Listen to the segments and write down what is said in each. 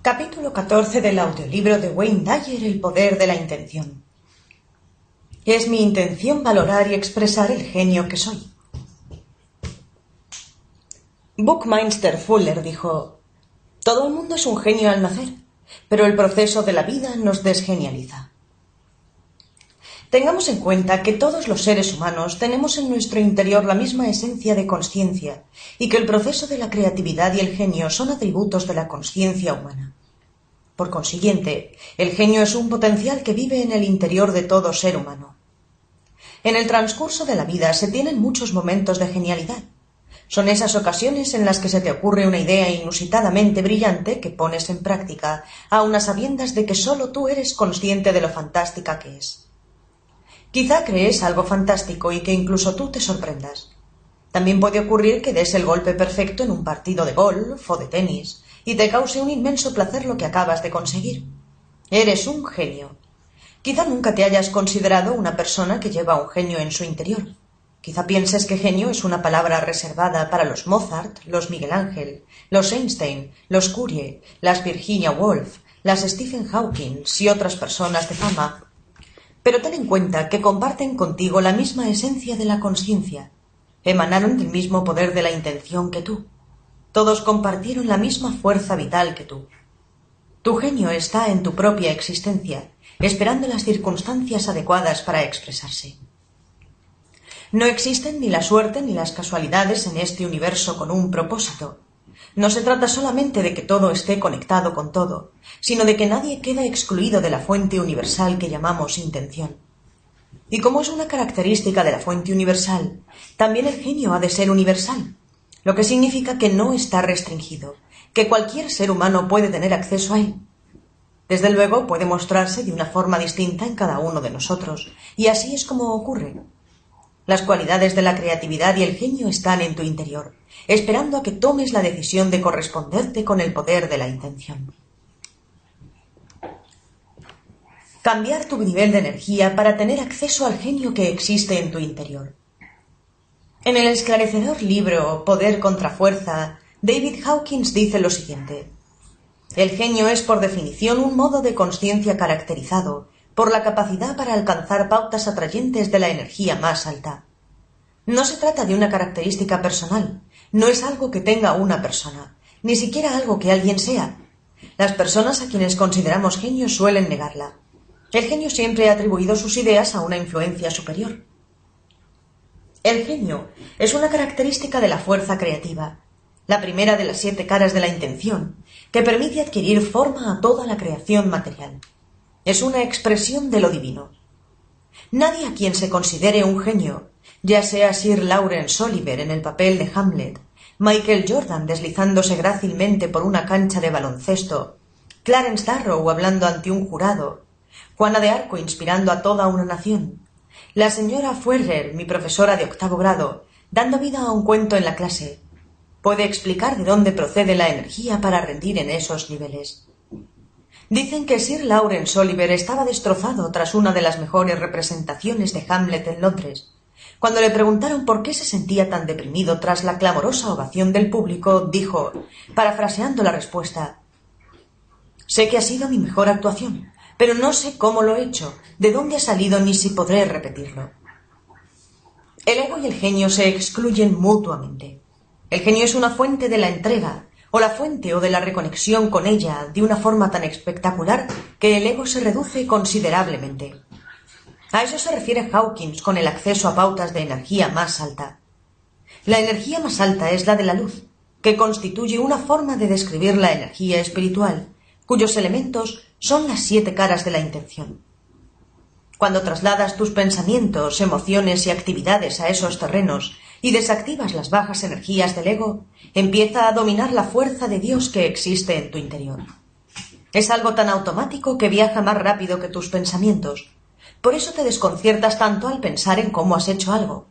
Capítulo 14 del audiolibro de Wayne Dyer El poder de la intención. Es mi intención valorar y expresar el genio que soy. Buckminster Fuller dijo, Todo el mundo es un genio al nacer, pero el proceso de la vida nos desgenializa. Tengamos en cuenta que todos los seres humanos tenemos en nuestro interior la misma esencia de conciencia y que el proceso de la creatividad y el genio son atributos de la conciencia humana. Por consiguiente, el genio es un potencial que vive en el interior de todo ser humano. En el transcurso de la vida se tienen muchos momentos de genialidad. Son esas ocasiones en las que se te ocurre una idea inusitadamente brillante que pones en práctica, a unas sabiendas de que sólo tú eres consciente de lo fantástica que es. Quizá crees algo fantástico y que incluso tú te sorprendas. También puede ocurrir que des el golpe perfecto en un partido de golf o de tenis y te cause un inmenso placer lo que acabas de conseguir. Eres un genio. Quizá nunca te hayas considerado una persona que lleva un genio en su interior. Quizá pienses que genio es una palabra reservada para los Mozart, los Miguel Ángel, los Einstein, los Curie, las Virginia Woolf, las Stephen Hawking y otras personas de fama pero ten en cuenta que comparten contigo la misma esencia de la conciencia. Emanaron del mismo poder de la intención que tú. Todos compartieron la misma fuerza vital que tú. Tu genio está en tu propia existencia, esperando las circunstancias adecuadas para expresarse. No existen ni la suerte ni las casualidades en este universo con un propósito. No se trata solamente de que todo esté conectado con todo, sino de que nadie queda excluido de la fuente universal que llamamos intención. Y como es una característica de la fuente universal, también el genio ha de ser universal, lo que significa que no está restringido, que cualquier ser humano puede tener acceso a él. Desde luego puede mostrarse de una forma distinta en cada uno de nosotros, y así es como ocurre. Las cualidades de la creatividad y el genio están en tu interior, esperando a que tomes la decisión de corresponderte con el poder de la intención. Cambiar tu nivel de energía para tener acceso al genio que existe en tu interior. En el esclarecedor libro Poder contra Fuerza, David Hawkins dice lo siguiente. El genio es por definición un modo de conciencia caracterizado por la capacidad para alcanzar pautas atrayentes de la energía más alta. No se trata de una característica personal, no es algo que tenga una persona, ni siquiera algo que alguien sea. Las personas a quienes consideramos genios suelen negarla. El genio siempre ha atribuido sus ideas a una influencia superior. El genio es una característica de la fuerza creativa, la primera de las siete caras de la intención, que permite adquirir forma a toda la creación material es una expresión de lo divino. Nadie a quien se considere un genio, ya sea Sir Lawrence Oliver en el papel de Hamlet, Michael Jordan deslizándose grácilmente por una cancha de baloncesto, Clarence Darrow hablando ante un jurado, Juana de Arco inspirando a toda una nación, la señora Fuerrer, mi profesora de octavo grado, dando vida a un cuento en la clase, puede explicar de dónde procede la energía para rendir en esos niveles. Dicen que Sir Lawrence Oliver estaba destrozado tras una de las mejores representaciones de Hamlet en Londres. Cuando le preguntaron por qué se sentía tan deprimido tras la clamorosa ovación del público, dijo, parafraseando la respuesta Sé que ha sido mi mejor actuación, pero no sé cómo lo he hecho, de dónde ha salido ni si podré repetirlo. El ego y el genio se excluyen mutuamente. El genio es una fuente de la entrega, o la fuente o de la reconexión con ella de una forma tan espectacular que el ego se reduce considerablemente. A eso se refiere Hawkins con el acceso a pautas de energía más alta. La energía más alta es la de la luz, que constituye una forma de describir la energía espiritual, cuyos elementos son las siete caras de la intención. Cuando trasladas tus pensamientos, emociones y actividades a esos terrenos y desactivas las bajas energías del ego, empieza a dominar la fuerza de Dios que existe en tu interior. Es algo tan automático que viaja más rápido que tus pensamientos. Por eso te desconciertas tanto al pensar en cómo has hecho algo.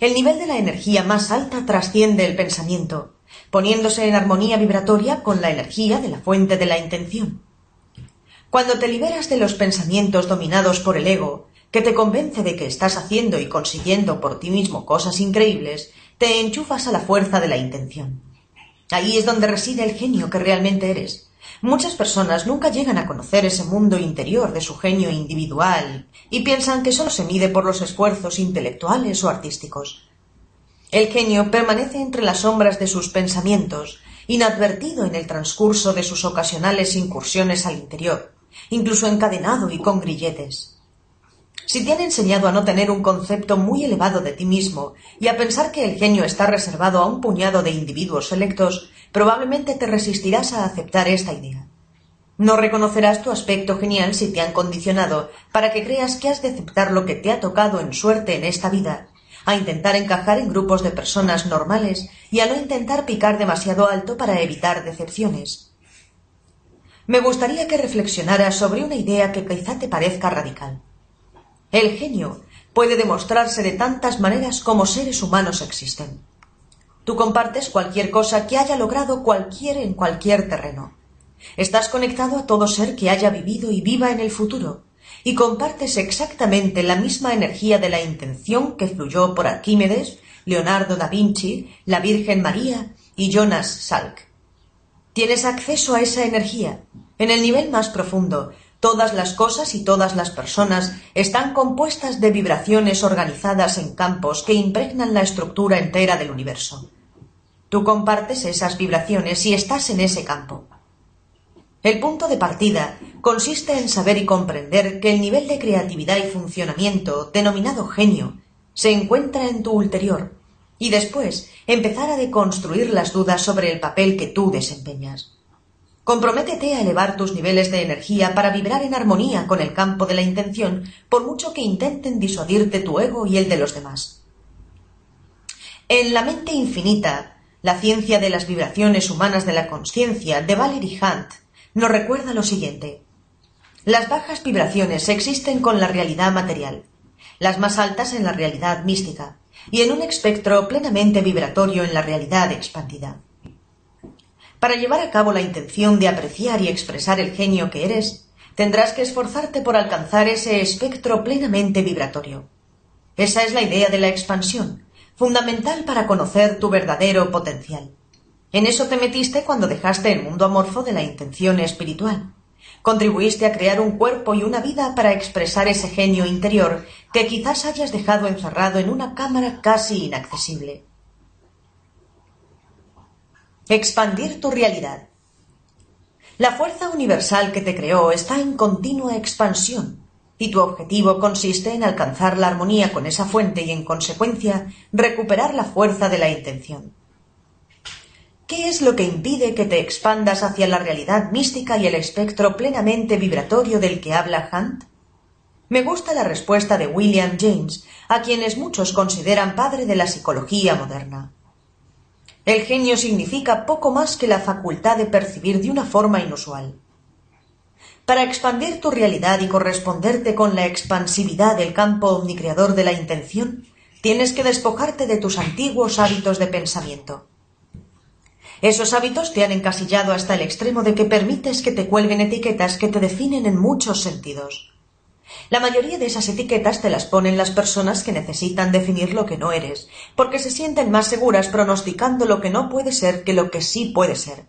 El nivel de la energía más alta trasciende el pensamiento, poniéndose en armonía vibratoria con la energía de la fuente de la intención. Cuando te liberas de los pensamientos dominados por el ego, que te convence de que estás haciendo y consiguiendo por ti mismo cosas increíbles, te enchufas a la fuerza de la intención. Ahí es donde reside el genio que realmente eres. Muchas personas nunca llegan a conocer ese mundo interior de su genio individual y piensan que solo se mide por los esfuerzos intelectuales o artísticos. El genio permanece entre las sombras de sus pensamientos, inadvertido en el transcurso de sus ocasionales incursiones al interior, incluso encadenado y con grilletes. Si te han enseñado a no tener un concepto muy elevado de ti mismo y a pensar que el genio está reservado a un puñado de individuos selectos, probablemente te resistirás a aceptar esta idea. No reconocerás tu aspecto genial si te han condicionado para que creas que has de aceptar lo que te ha tocado en suerte en esta vida, a intentar encajar en grupos de personas normales y a no intentar picar demasiado alto para evitar decepciones me gustaría que reflexionaras sobre una idea que quizá te parezca radical. El genio puede demostrarse de tantas maneras como seres humanos existen. Tú compartes cualquier cosa que haya logrado cualquier en cualquier terreno. Estás conectado a todo ser que haya vivido y viva en el futuro, y compartes exactamente la misma energía de la intención que fluyó por Arquímedes, Leonardo da Vinci, la Virgen María y Jonas Salk. Tienes acceso a esa energía. En el nivel más profundo, todas las cosas y todas las personas están compuestas de vibraciones organizadas en campos que impregnan la estructura entera del universo. Tú compartes esas vibraciones y estás en ese campo. El punto de partida consiste en saber y comprender que el nivel de creatividad y funcionamiento, denominado genio, se encuentra en tu ulterior, y después empezar a deconstruir las dudas sobre el papel que tú desempeñas. Comprométete a elevar tus niveles de energía para vibrar en armonía con el campo de la intención, por mucho que intenten disuadirte tu ego y el de los demás. En La mente infinita, la ciencia de las vibraciones humanas de la conciencia de Valerie Hunt nos recuerda lo siguiente. Las bajas vibraciones existen con la realidad material, las más altas en la realidad mística, y en un espectro plenamente vibratorio en la realidad expandida. Para llevar a cabo la intención de apreciar y expresar el genio que eres, tendrás que esforzarte por alcanzar ese espectro plenamente vibratorio. Esa es la idea de la expansión, fundamental para conocer tu verdadero potencial. En eso te metiste cuando dejaste el mundo amorfo de la intención espiritual. Contribuiste a crear un cuerpo y una vida para expresar ese genio interior que quizás hayas dejado encerrado en una cámara casi inaccesible. Expandir tu realidad. La fuerza universal que te creó está en continua expansión y tu objetivo consiste en alcanzar la armonía con esa fuente y, en consecuencia, recuperar la fuerza de la intención. ¿Qué es lo que impide que te expandas hacia la realidad mística y el espectro plenamente vibratorio del que habla Hunt? Me gusta la respuesta de William James, a quienes muchos consideran padre de la psicología moderna. El genio significa poco más que la facultad de percibir de una forma inusual. Para expandir tu realidad y corresponderte con la expansividad del campo omnicreador de la intención, tienes que despojarte de tus antiguos hábitos de pensamiento. Esos hábitos te han encasillado hasta el extremo de que permites que te cuelguen etiquetas que te definen en muchos sentidos. La mayoría de esas etiquetas te las ponen las personas que necesitan definir lo que no eres, porque se sienten más seguras pronosticando lo que no puede ser que lo que sí puede ser.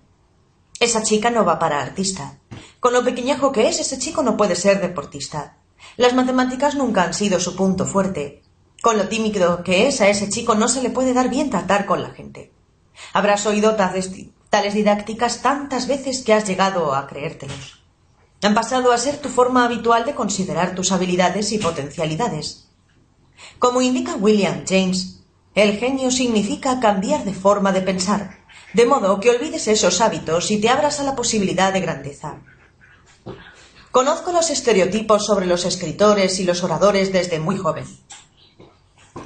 Esa chica no va para artista. Con lo pequeñajo que es, ese chico no puede ser deportista. Las matemáticas nunca han sido su punto fuerte. Con lo tímido que es, a ese chico no se le puede dar bien tratar con la gente. Habrás oído tales, didácticas tantas veces que has llegado a creértelos. Han pasado a ser tu forma habitual de considerar tus habilidades y potencialidades. Como indica William James, el genio significa cambiar de forma de pensar, de modo que olvides esos hábitos y te abras a la posibilidad de grandeza. Conozco los estereotipos sobre los escritores y los oradores desde muy joven.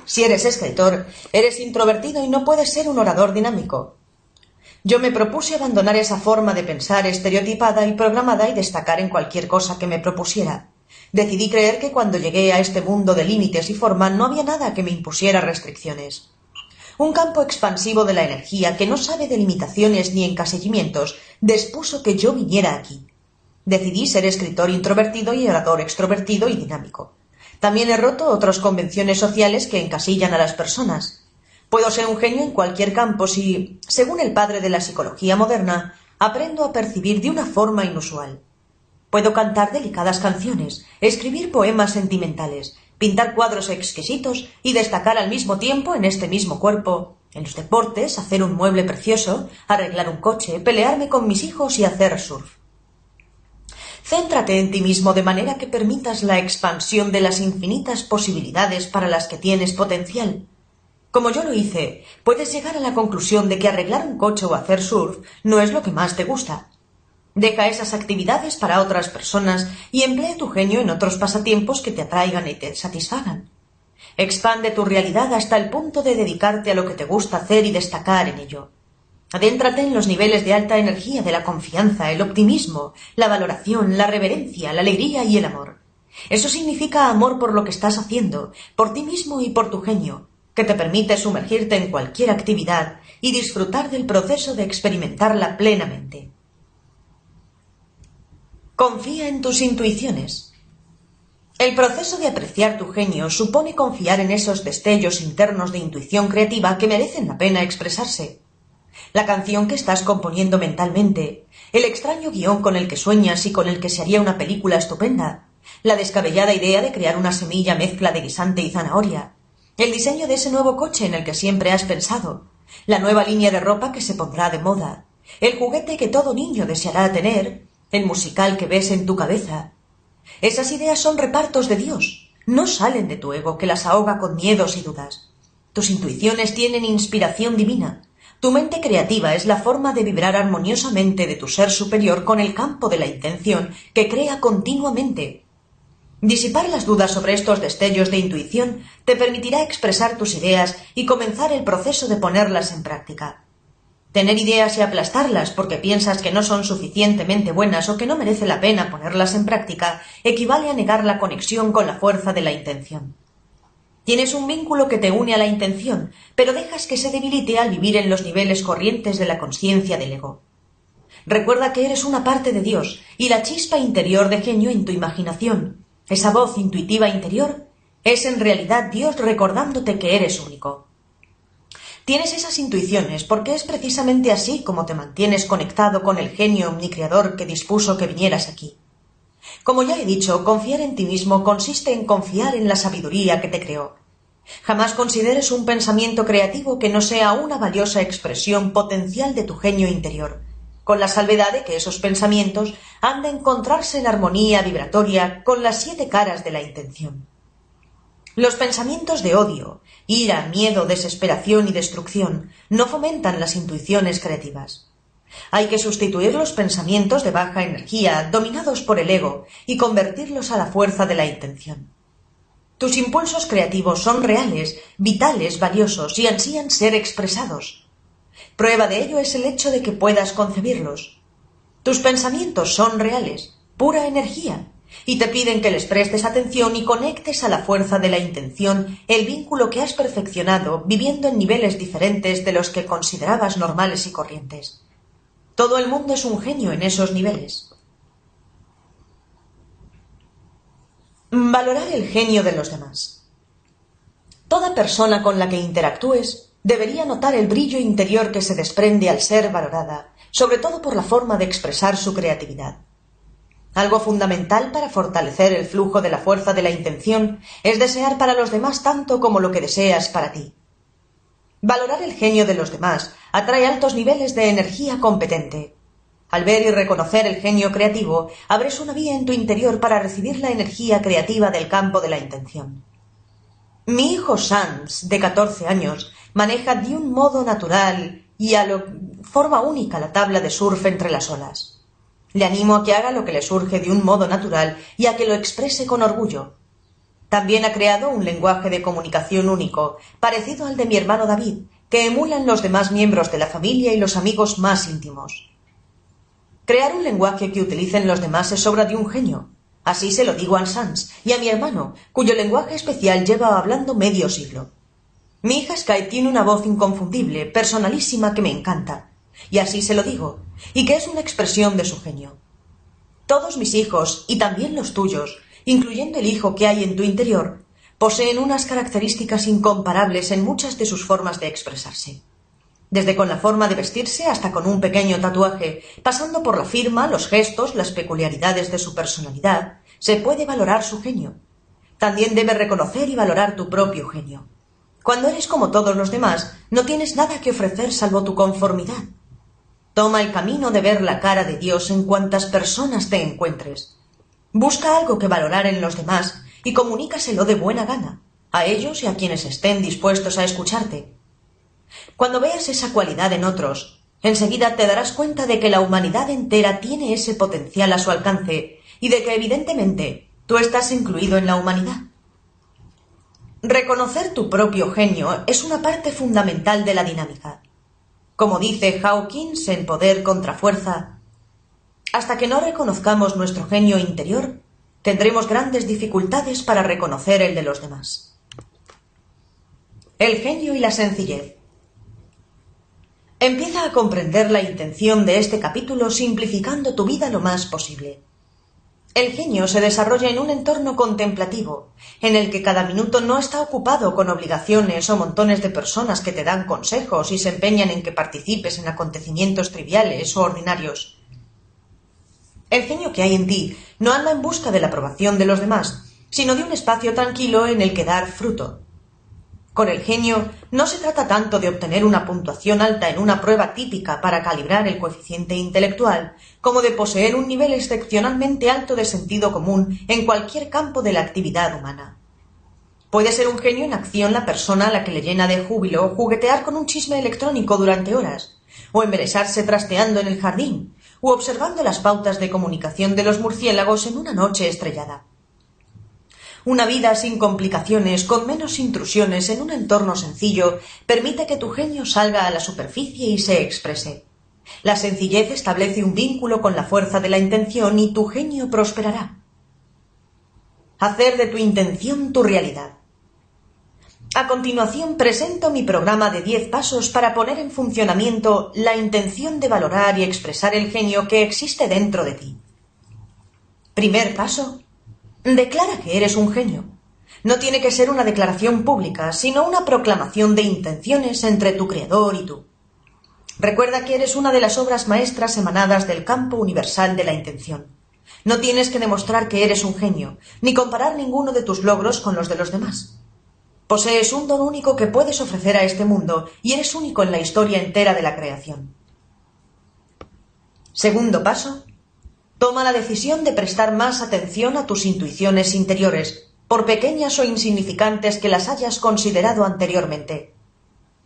Si eres escritor, eres introvertido y no puedes ser un orador dinámico. Yo me propuse abandonar esa forma de pensar estereotipada y programada y destacar en cualquier cosa que me propusiera. Decidí creer que cuando llegué a este mundo de límites y forma no había nada que me impusiera restricciones. Un campo expansivo de la energía que no sabe de limitaciones ni encasillamientos dispuso que yo viniera aquí. Decidí ser escritor introvertido y orador extrovertido y dinámico. También he roto otras convenciones sociales que encasillan a las personas. Puedo ser un genio en cualquier campo si, según el padre de la psicología moderna, aprendo a percibir de una forma inusual. Puedo cantar delicadas canciones, escribir poemas sentimentales, pintar cuadros exquisitos y destacar al mismo tiempo en este mismo cuerpo, en los deportes, hacer un mueble precioso, arreglar un coche, pelearme con mis hijos y hacer surf. Céntrate en ti mismo de manera que permitas la expansión de las infinitas posibilidades para las que tienes potencial. Como yo lo hice, puedes llegar a la conclusión de que arreglar un coche o hacer surf no es lo que más te gusta. Deja esas actividades para otras personas y emplea tu genio en otros pasatiempos que te atraigan y te satisfagan. Expande tu realidad hasta el punto de dedicarte a lo que te gusta hacer y destacar en ello. Adéntrate en los niveles de alta energía de la confianza, el optimismo, la valoración, la reverencia, la alegría y el amor. Eso significa amor por lo que estás haciendo, por ti mismo y por tu genio, que te permite sumergirte en cualquier actividad y disfrutar del proceso de experimentarla plenamente. Confía en tus intuiciones. El proceso de apreciar tu genio supone confiar en esos destellos internos de intuición creativa que merecen la pena expresarse la canción que estás componiendo mentalmente, el extraño guion con el que sueñas y con el que se haría una película estupenda, la descabellada idea de crear una semilla mezcla de guisante y zanahoria, el diseño de ese nuevo coche en el que siempre has pensado, la nueva línea de ropa que se pondrá de moda, el juguete que todo niño deseará tener, el musical que ves en tu cabeza. Esas ideas son repartos de Dios, no salen de tu ego que las ahoga con miedos y dudas. Tus intuiciones tienen inspiración divina, tu mente creativa es la forma de vibrar armoniosamente de tu ser superior con el campo de la intención que crea continuamente. Disipar las dudas sobre estos destellos de intuición te permitirá expresar tus ideas y comenzar el proceso de ponerlas en práctica. Tener ideas y aplastarlas porque piensas que no son suficientemente buenas o que no merece la pena ponerlas en práctica equivale a negar la conexión con la fuerza de la intención. Tienes un vínculo que te une a la intención, pero dejas que se debilite al vivir en los niveles corrientes de la conciencia del ego. Recuerda que eres una parte de Dios y la chispa interior de genio en tu imaginación, esa voz intuitiva interior, es en realidad Dios recordándote que eres único. Tienes esas intuiciones porque es precisamente así como te mantienes conectado con el genio omnicreador que dispuso que vinieras aquí. Como ya he dicho, confiar en ti mismo consiste en confiar en la sabiduría que te creó. Jamás consideres un pensamiento creativo que no sea una valiosa expresión potencial de tu genio interior, con la salvedad de que esos pensamientos han de encontrarse en armonía vibratoria con las siete caras de la intención. Los pensamientos de odio, ira, miedo, desesperación y destrucción no fomentan las intuiciones creativas. Hay que sustituir los pensamientos de baja energía, dominados por el ego, y convertirlos a la fuerza de la intención. Tus impulsos creativos son reales, vitales, valiosos y ansían ser expresados. Prueba de ello es el hecho de que puedas concebirlos. Tus pensamientos son reales, pura energía, y te piden que les prestes atención y conectes a la fuerza de la intención el vínculo que has perfeccionado viviendo en niveles diferentes de los que considerabas normales y corrientes. Todo el mundo es un genio en esos niveles. Valorar el genio de los demás. Toda persona con la que interactúes debería notar el brillo interior que se desprende al ser valorada, sobre todo por la forma de expresar su creatividad. Algo fundamental para fortalecer el flujo de la fuerza de la intención es desear para los demás tanto como lo que deseas para ti. Valorar el genio de los demás atrae altos niveles de energía competente. Al ver y reconocer el genio creativo, abres una vía en tu interior para recibir la energía creativa del campo de la intención. Mi hijo Sans, de 14 años, maneja de un modo natural y a lo forma única la tabla de surf entre las olas. Le animo a que haga lo que le surge de un modo natural y a que lo exprese con orgullo. También ha creado un lenguaje de comunicación único, parecido al de mi hermano David, que emulan los demás miembros de la familia y los amigos más íntimos. Crear un lenguaje que utilicen los demás es obra de un genio. Así se lo digo a Sans y a mi hermano, cuyo lenguaje especial lleva hablando medio siglo. Mi hija Sky tiene una voz inconfundible, personalísima, que me encanta. Y así se lo digo, y que es una expresión de su genio. Todos mis hijos, y también los tuyos, incluyendo el hijo que hay en tu interior, poseen unas características incomparables en muchas de sus formas de expresarse. Desde con la forma de vestirse hasta con un pequeño tatuaje, pasando por la firma, los gestos, las peculiaridades de su personalidad, se puede valorar su genio. También debes reconocer y valorar tu propio genio. Cuando eres como todos los demás, no tienes nada que ofrecer salvo tu conformidad. Toma el camino de ver la cara de Dios en cuantas personas te encuentres. Busca algo que valorar en los demás y comunícaselo de buena gana, a ellos y a quienes estén dispuestos a escucharte. Cuando veas esa cualidad en otros, enseguida te darás cuenta de que la humanidad entera tiene ese potencial a su alcance y de que evidentemente tú estás incluido en la humanidad. Reconocer tu propio genio es una parte fundamental de la dinámica. Como dice Hawkins en Poder contra Fuerza, hasta que no reconozcamos nuestro genio interior, tendremos grandes dificultades para reconocer el de los demás. El genio y la sencillez. Empieza a comprender la intención de este capítulo simplificando tu vida lo más posible. El genio se desarrolla en un entorno contemplativo, en el que cada minuto no está ocupado con obligaciones o montones de personas que te dan consejos y se empeñan en que participes en acontecimientos triviales o ordinarios. El genio que hay en ti no anda en busca de la aprobación de los demás, sino de un espacio tranquilo en el que dar fruto. Con el genio no se trata tanto de obtener una puntuación alta en una prueba típica para calibrar el coeficiente intelectual, como de poseer un nivel excepcionalmente alto de sentido común en cualquier campo de la actividad humana. Puede ser un genio en acción la persona a la que le llena de júbilo juguetear con un chisme electrónico durante horas, o embelesarse trasteando en el jardín, u observando las pautas de comunicación de los murciélagos en una noche estrellada. Una vida sin complicaciones, con menos intrusiones, en un entorno sencillo, permite que tu genio salga a la superficie y se exprese. La sencillez establece un vínculo con la fuerza de la intención y tu genio prosperará. Hacer de tu intención tu realidad. A continuación presento mi programa de diez pasos para poner en funcionamiento la intención de valorar y expresar el genio que existe dentro de ti. Primer paso. Declara que eres un genio. No tiene que ser una declaración pública, sino una proclamación de intenciones entre tu creador y tú. Recuerda que eres una de las obras maestras emanadas del campo universal de la intención. No tienes que demostrar que eres un genio, ni comparar ninguno de tus logros con los de los demás. Posees un don único que puedes ofrecer a este mundo y eres único en la historia entera de la creación. Segundo paso. Toma la decisión de prestar más atención a tus intuiciones interiores, por pequeñas o insignificantes que las hayas considerado anteriormente.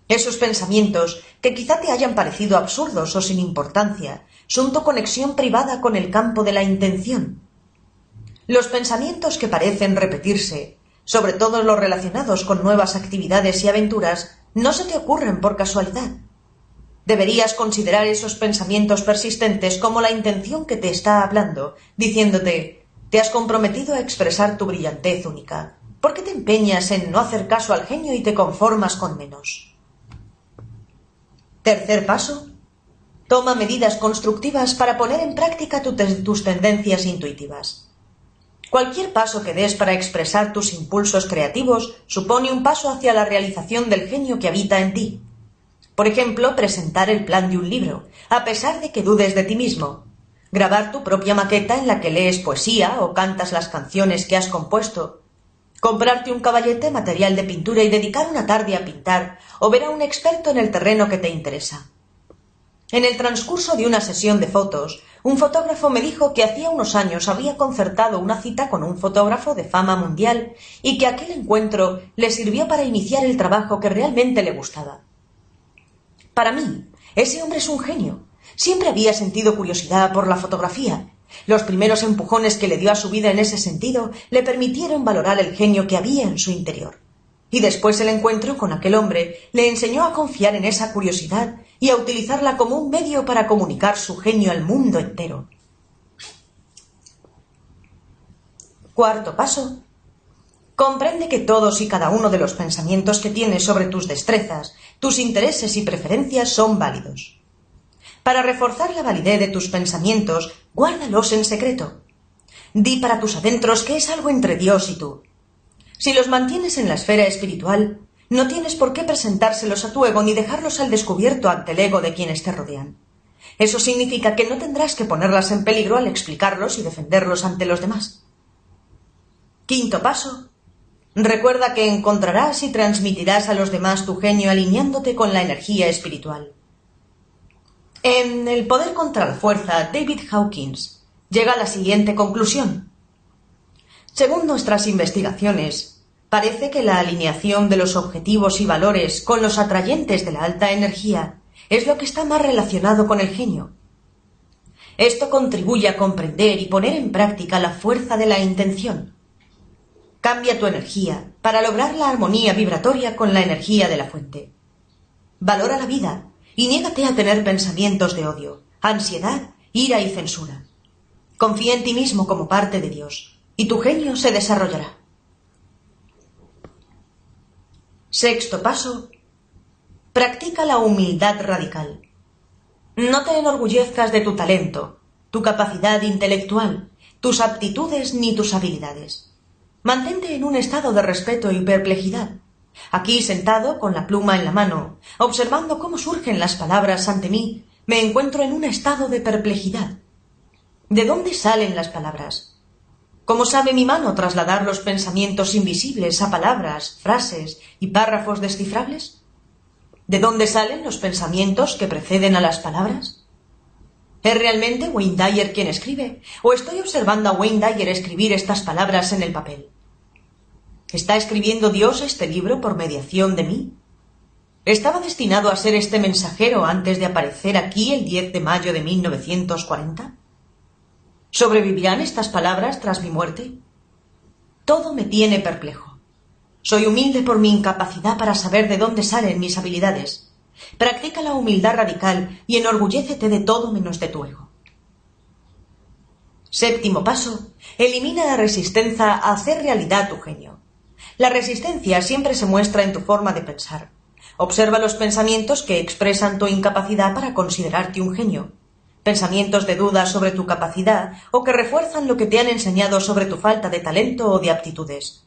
Esos pensamientos, que quizá te hayan parecido absurdos o sin importancia, son tu conexión privada con el campo de la intención. Los pensamientos que parecen repetirse, sobre todo los relacionados con nuevas actividades y aventuras, no se te ocurren por casualidad. Deberías considerar esos pensamientos persistentes como la intención que te está hablando, diciéndote te has comprometido a expresar tu brillantez única. ¿Por qué te empeñas en no hacer caso al genio y te conformas con menos? Tercer paso. Toma medidas constructivas para poner en práctica tus tendencias intuitivas. Cualquier paso que des para expresar tus impulsos creativos supone un paso hacia la realización del genio que habita en ti. Por ejemplo, presentar el plan de un libro, a pesar de que dudes de ti mismo. Grabar tu propia maqueta en la que lees poesía o cantas las canciones que has compuesto. Comprarte un caballete material de pintura y dedicar una tarde a pintar o ver a un experto en el terreno que te interesa. En el transcurso de una sesión de fotos, un fotógrafo me dijo que hacía unos años había concertado una cita con un fotógrafo de fama mundial y que aquel encuentro le sirvió para iniciar el trabajo que realmente le gustaba. Para mí, ese hombre es un genio, Siempre había sentido curiosidad por la fotografía. Los primeros empujones que le dio a su vida en ese sentido le permitieron valorar el genio que había en su interior. Y después el encuentro con aquel hombre le enseñó a confiar en esa curiosidad y a utilizarla como un medio para comunicar su genio al mundo entero. Cuarto paso. Comprende que todos y cada uno de los pensamientos que tienes sobre tus destrezas, tus intereses y preferencias son válidos. Para reforzar la validez de tus pensamientos, guárdalos en secreto. Di para tus adentros que es algo entre Dios y tú. Si los mantienes en la esfera espiritual, no tienes por qué presentárselos a tu ego ni dejarlos al descubierto ante el ego de quienes te rodean. Eso significa que no tendrás que ponerlas en peligro al explicarlos y defenderlos ante los demás. Quinto paso. Recuerda que encontrarás y transmitirás a los demás tu genio alineándote con la energía espiritual. En El poder contra la fuerza, David Hawkins llega a la siguiente conclusión. Según nuestras investigaciones, parece que la alineación de los objetivos y valores con los atrayentes de la alta energía es lo que está más relacionado con el genio. Esto contribuye a comprender y poner en práctica la fuerza de la intención. Cambia tu energía para lograr la armonía vibratoria con la energía de la fuente. Valora la vida y niégate a tener pensamientos de odio, ansiedad, ira y censura. Confía en ti mismo como parte de Dios y tu genio se desarrollará. Sexto paso. Practica la humildad radical. No te enorgullezcas de tu talento, tu capacidad intelectual, tus aptitudes ni tus habilidades. Mantente en un estado de respeto y perplejidad. Aquí sentado, con la pluma en la mano, observando cómo surgen las palabras ante mí, me encuentro en un estado de perplejidad. ¿De dónde salen las palabras? ¿Cómo sabe mi mano trasladar los pensamientos invisibles a palabras, frases y párrafos descifrables? ¿De dónde salen los pensamientos que preceden a las palabras? ¿Es realmente Wayne Dyer quien escribe? ¿O estoy observando a Wayne Dyer escribir estas palabras en el papel? ¿Está escribiendo Dios este libro por mediación de mí? ¿Estaba destinado a ser este mensajero antes de aparecer aquí el 10 de mayo de 1940? ¿Sobrevivirán estas palabras tras mi muerte? Todo me tiene perplejo. Soy humilde por mi incapacidad para saber de dónde salen mis habilidades. Practica la humildad radical y enorgullécete de todo menos de tu ego. Séptimo paso. Elimina la resistencia a hacer realidad tu genio. La resistencia siempre se muestra en tu forma de pensar. Observa los pensamientos que expresan tu incapacidad para considerarte un genio pensamientos de duda sobre tu capacidad o que refuerzan lo que te han enseñado sobre tu falta de talento o de aptitudes.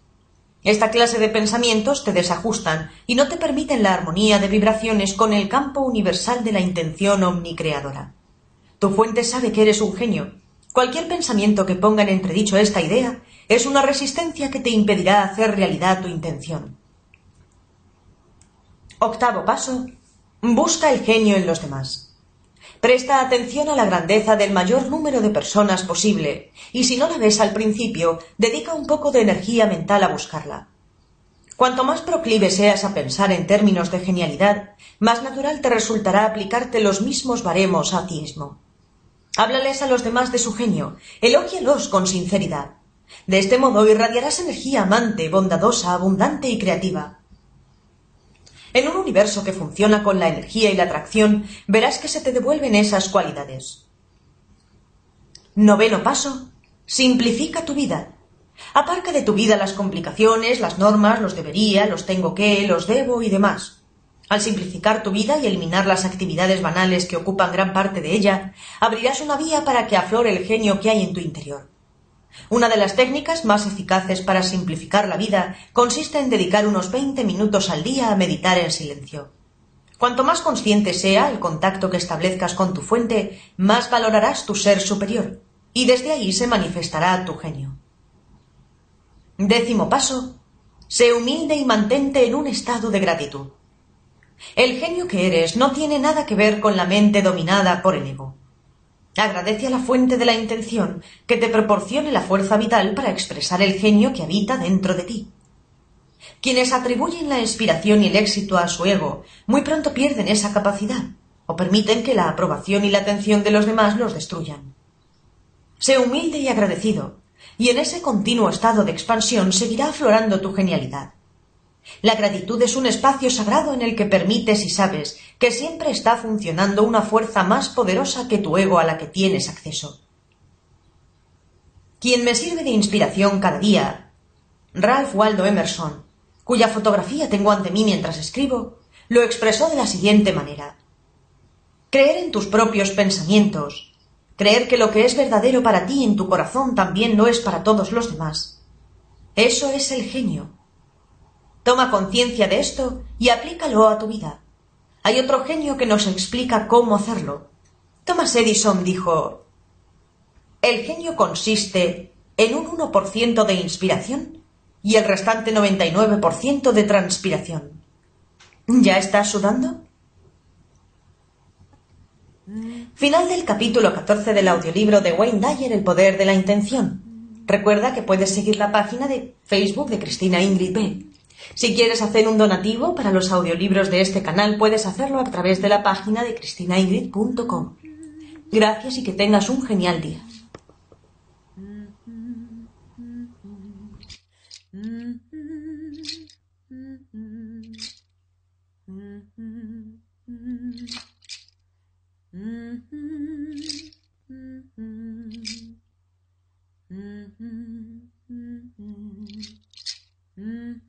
Esta clase de pensamientos te desajustan y no te permiten la armonía de vibraciones con el campo universal de la intención omnicreadora. Tu fuente sabe que eres un genio. Cualquier pensamiento que ponga en entredicho esta idea es una resistencia que te impedirá hacer realidad tu intención. Octavo paso. Busca el genio en los demás. Presta atención a la grandeza del mayor número de personas posible, y si no la ves al principio, dedica un poco de energía mental a buscarla. Cuanto más proclive seas a pensar en términos de genialidad, más natural te resultará aplicarte los mismos baremos a ti mismo. Háblales a los demás de su genio, elógialos con sinceridad. De este modo irradiarás energía amante, bondadosa, abundante y creativa. En un universo que funciona con la energía y la atracción, verás que se te devuelven esas cualidades. Noveno paso. Simplifica tu vida. Aparca de tu vida las complicaciones, las normas, los debería, los tengo que, los debo y demás. Al simplificar tu vida y eliminar las actividades banales que ocupan gran parte de ella, abrirás una vía para que aflore el genio que hay en tu interior. Una de las técnicas más eficaces para simplificar la vida consiste en dedicar unos veinte minutos al día a meditar en silencio. Cuanto más consciente sea el contacto que establezcas con tu fuente, más valorarás tu ser superior, y desde ahí se manifestará tu genio. Décimo paso. Sé humilde y mantente en un estado de gratitud. El genio que eres no tiene nada que ver con la mente dominada por el ego. Agradece a la fuente de la intención que te proporcione la fuerza vital para expresar el genio que habita dentro de ti. Quienes atribuyen la inspiración y el éxito a su ego muy pronto pierden esa capacidad. o permiten que la aprobación y la atención de los demás los destruyan. Sé humilde y agradecido, y en ese continuo estado de expansión seguirá aflorando tu genialidad. La gratitud es un espacio sagrado en el que permites y sabes que siempre está funcionando una fuerza más poderosa que tu ego a la que tienes acceso. Quien me sirve de inspiración cada día, Ralph Waldo Emerson, cuya fotografía tengo ante mí mientras escribo, lo expresó de la siguiente manera. Creer en tus propios pensamientos, creer que lo que es verdadero para ti en tu corazón también lo es para todos los demás. Eso es el genio. Toma conciencia de esto y aplícalo a tu vida. Hay otro genio que nos explica cómo hacerlo. Thomas Edison dijo El genio consiste en un 1% de inspiración y el restante 99% de transpiración. ¿Ya estás sudando? Final del capítulo 14 del audiolibro de Wayne Dyer El poder de la intención. Recuerda que puedes seguir la página de Facebook de Cristina Ingrid B. Si quieres hacer un donativo para los audiolibros de este canal, puedes hacerlo a través de la página de cristinaingrid.com. Gracias y que tengas un genial día. Mm-hmm.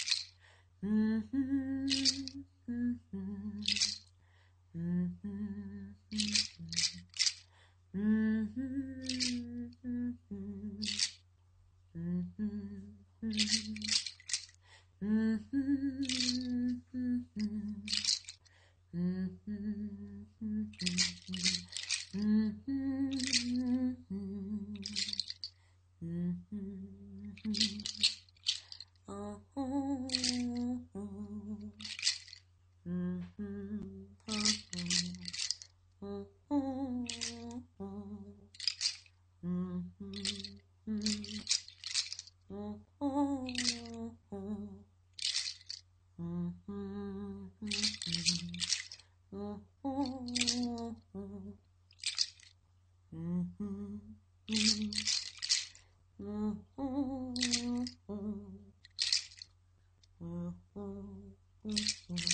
Mm-hmm.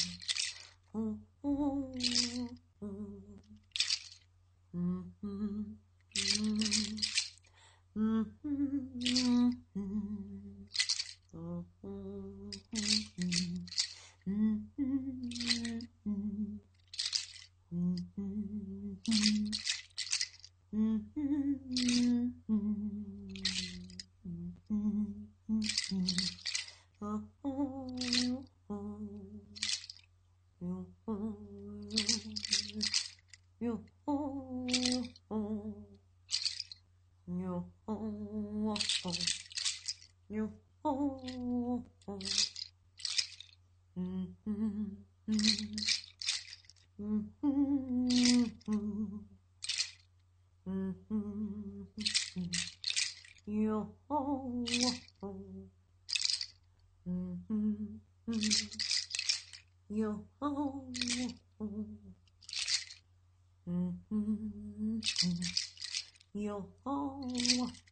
Yo ho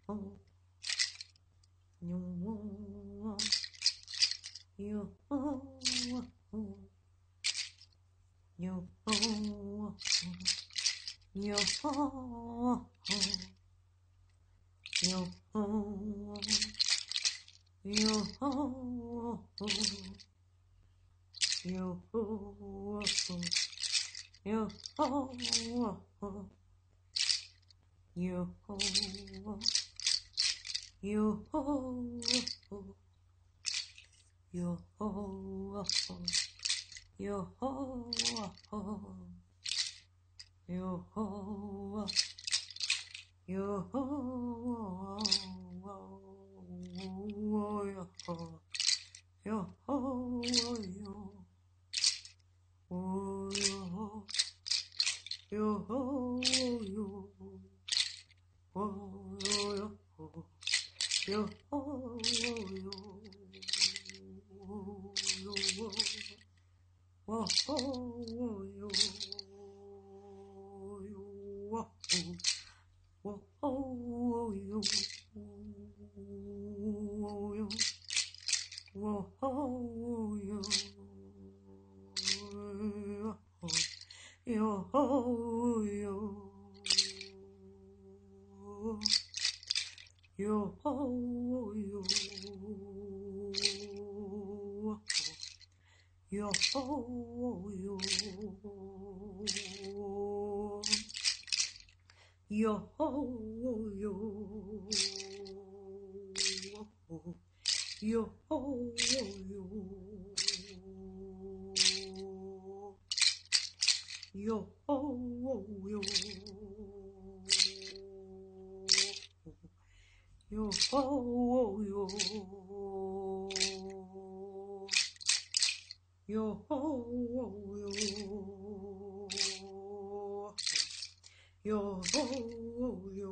Yo ho. Yo. Oh, yo. Yo ho. Yo. Yo. Whoa, yo ho yo. Yo ho yo. Yo ho yo